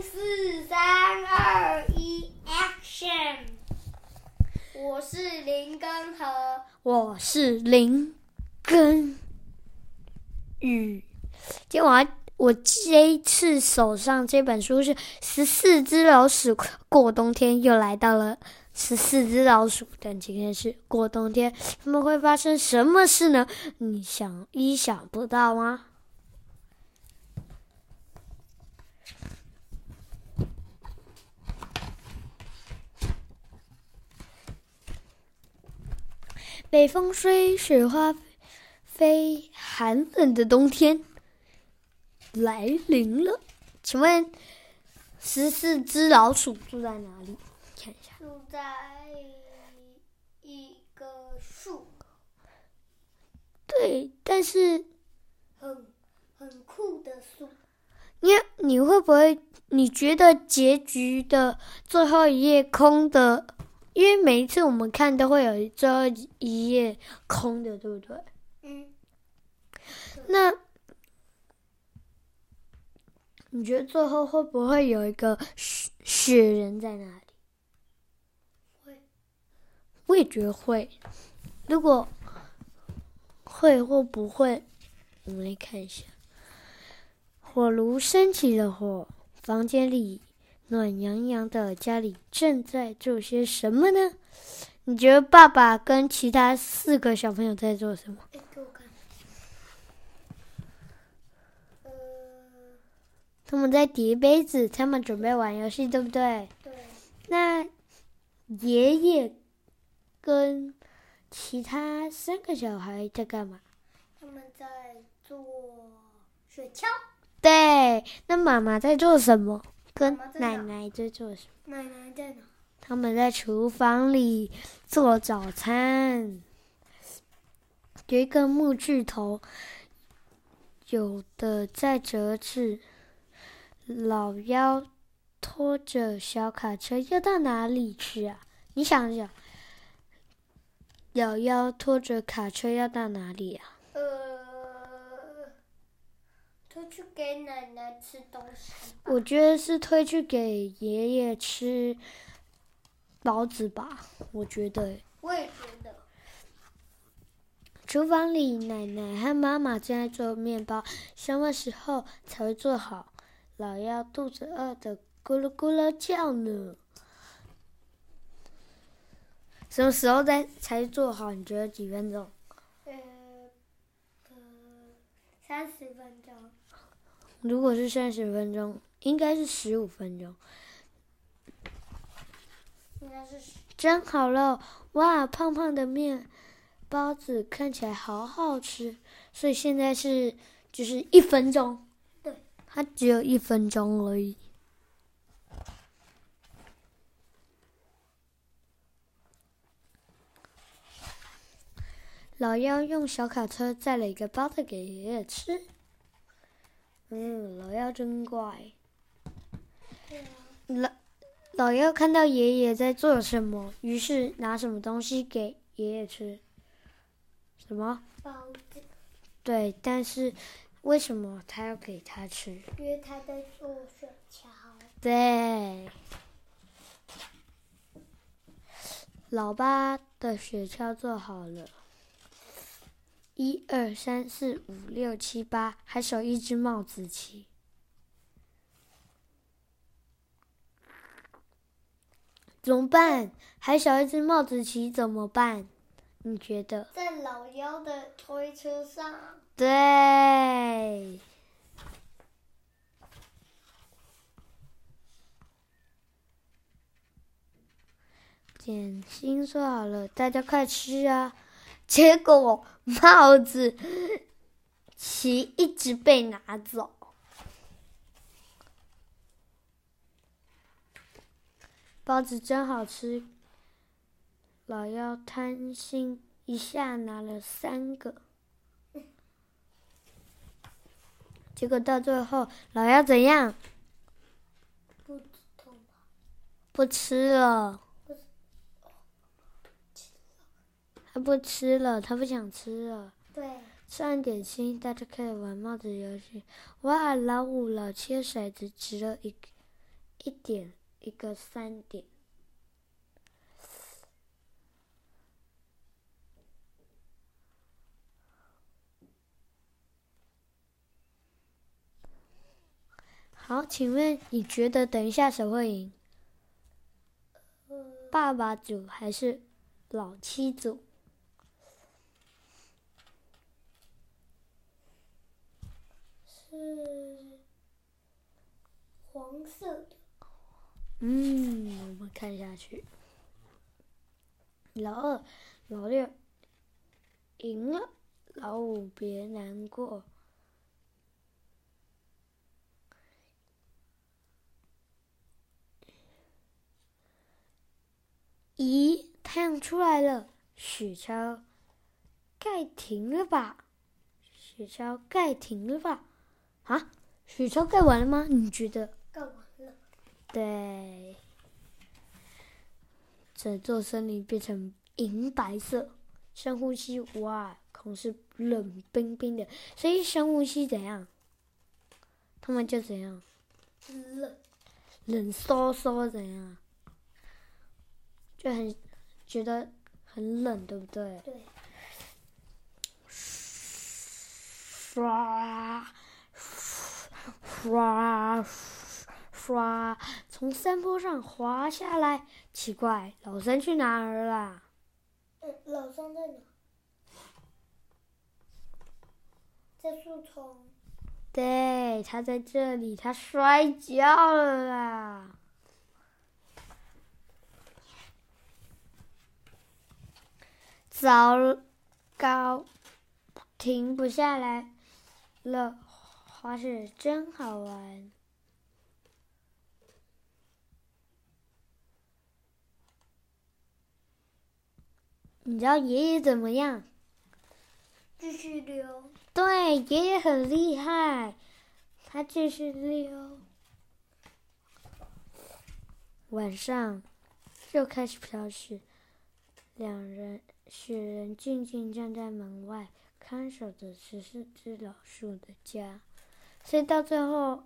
四三二一，Action！我是林根和，我是林根宇。今天我要我这一次手上这本书是《十四只老鼠过冬天》，又来到了十四只老鼠，但今天是过冬天，他们会发生什么事呢？你想意想不到吗？北风吹，雪花飞，寒冷的冬天来临了。请问，十四只老鼠住在哪里？看一下，住在一个树，对，但是很很酷的树。你你会不会？你觉得结局的最后一页空的？因为每一次我们看都会有最后一页空的，对不对？嗯，那你觉得最后会不会有一个雪雪人在那里？会，我也觉得会。如果会或不会，我们来看一下。火炉升起了火，房间里暖洋洋的，家里正在做些什么呢？你觉得爸爸跟其他四个小朋友在做什么？他们在叠杯子，他们准备玩游戏，对不对？对，那爷爷跟其他三个小孩在干嘛？他们在做雪橇。对，那妈妈在做什么？跟奶奶在做什么？奶奶在哪？他们在厨房里做早餐。有一个木锯头，有的在折纸。老妖拖着小卡车要到哪里去啊？你想想，老妖拖着卡车要到哪里啊？呃，他去给奶奶吃东西。我觉得是推去给爷爷吃包子吧。我觉得，我也觉得。厨房里奶奶和妈妈正在做面包，什么时候才会做好？老妖肚子饿的咕噜咕噜叫呢。什么时候才才做好？你觉得几分钟？三十分钟。如果是三十分钟，应该是十五分钟。应该是十蒸好了，哇，胖胖的面包子看起来好好吃，所以现在是就是一分钟，对，它只有一分钟而已。老妖用小卡车载了一个包子给爷爷吃。嗯，老妖真乖。老老妖看到爷爷在做什么，于是拿什么东西给爷爷吃。什么？包子，对，但是为什么他要给他吃？因为他在做雪橇。对，老八的雪橇做好了，一二三四五六七八，还少一只帽子棋。怎么办？还少一只帽子棋，怎么办？你觉得？在老妖的推车上。对。点心做好了，大家快吃啊！结果帽子旗一直被拿走。包子真好吃，老妖贪心一下拿了三个，结果到最后老妖怎样？不吃了，不是，他不吃了，他不想吃了。对，吃完点心，大家可以玩帽子游戏。哇，老五、老七的骰子值了一一点，一个三点。好，请问你觉得等一下谁会赢？爸爸组还是老七组？是黄色的。嗯，我们看下去。老二、老六赢了，老五别难过。咦，太阳出来了，雪橇盖停了吧？雪橇盖停了吧？啊，雪橇盖完了吗？你觉得？盖完了。对，整座森林变成银白色。深呼吸，哇，空是冷冰冰的。所以深呼吸怎样？他们就怎样？冷。冷飕飕怎样？就很觉得很冷，对不对？对。唰，唰，唰，从山坡上滑下来。奇怪，老三去哪儿了？嗯，老三在哪？在树丛。对，他在这里，他摔跤了啦。糟糕，停不下来了！滑雪真好玩。你知道爷爷怎么样？继续溜。对，爷爷很厉害，他继续溜。晚上又开始飘雪，两人。雪人静静站在门外，看守着十四只老鼠的家。所以到最后，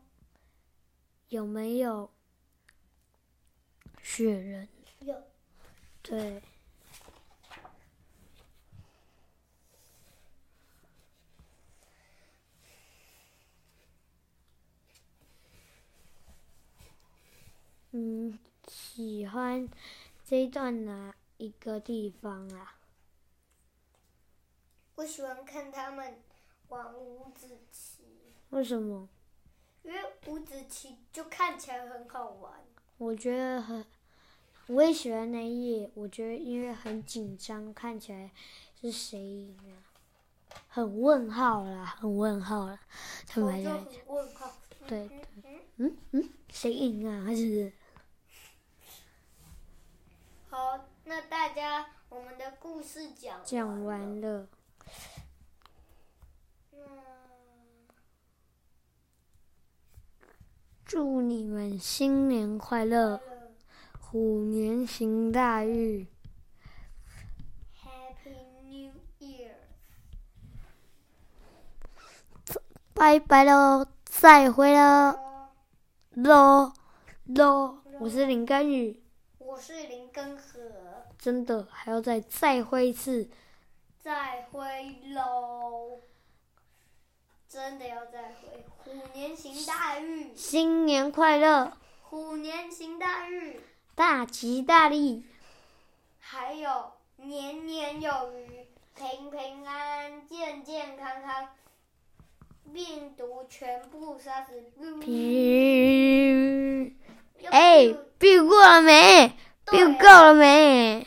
有没有雪人？有。对。嗯，喜欢这一段哪一个地方啊？我喜欢看他们玩五子棋。为什么？因为五子棋就看起来很好玩。我觉得很，我也喜欢那一页。我觉得因为很紧张，看起来是谁赢啊？很问号啦，很问号啦。他们就很问号。对对。嗯嗯，谁赢啊？还是？好，那大家我们的故事讲讲完了。祝你们新年快乐，虎年行大运。Happy New Year！拜拜喽，再会了，喽喽，我是林根宇，我是林根河，真的还要再再会一次，再会喽。真的要再回，虎年行大运，新年快乐，虎年行大运，大吉大利，还有年年有余，平平安安，健健康康，病毒全部杀死。平，哎，病过了没？病够了没？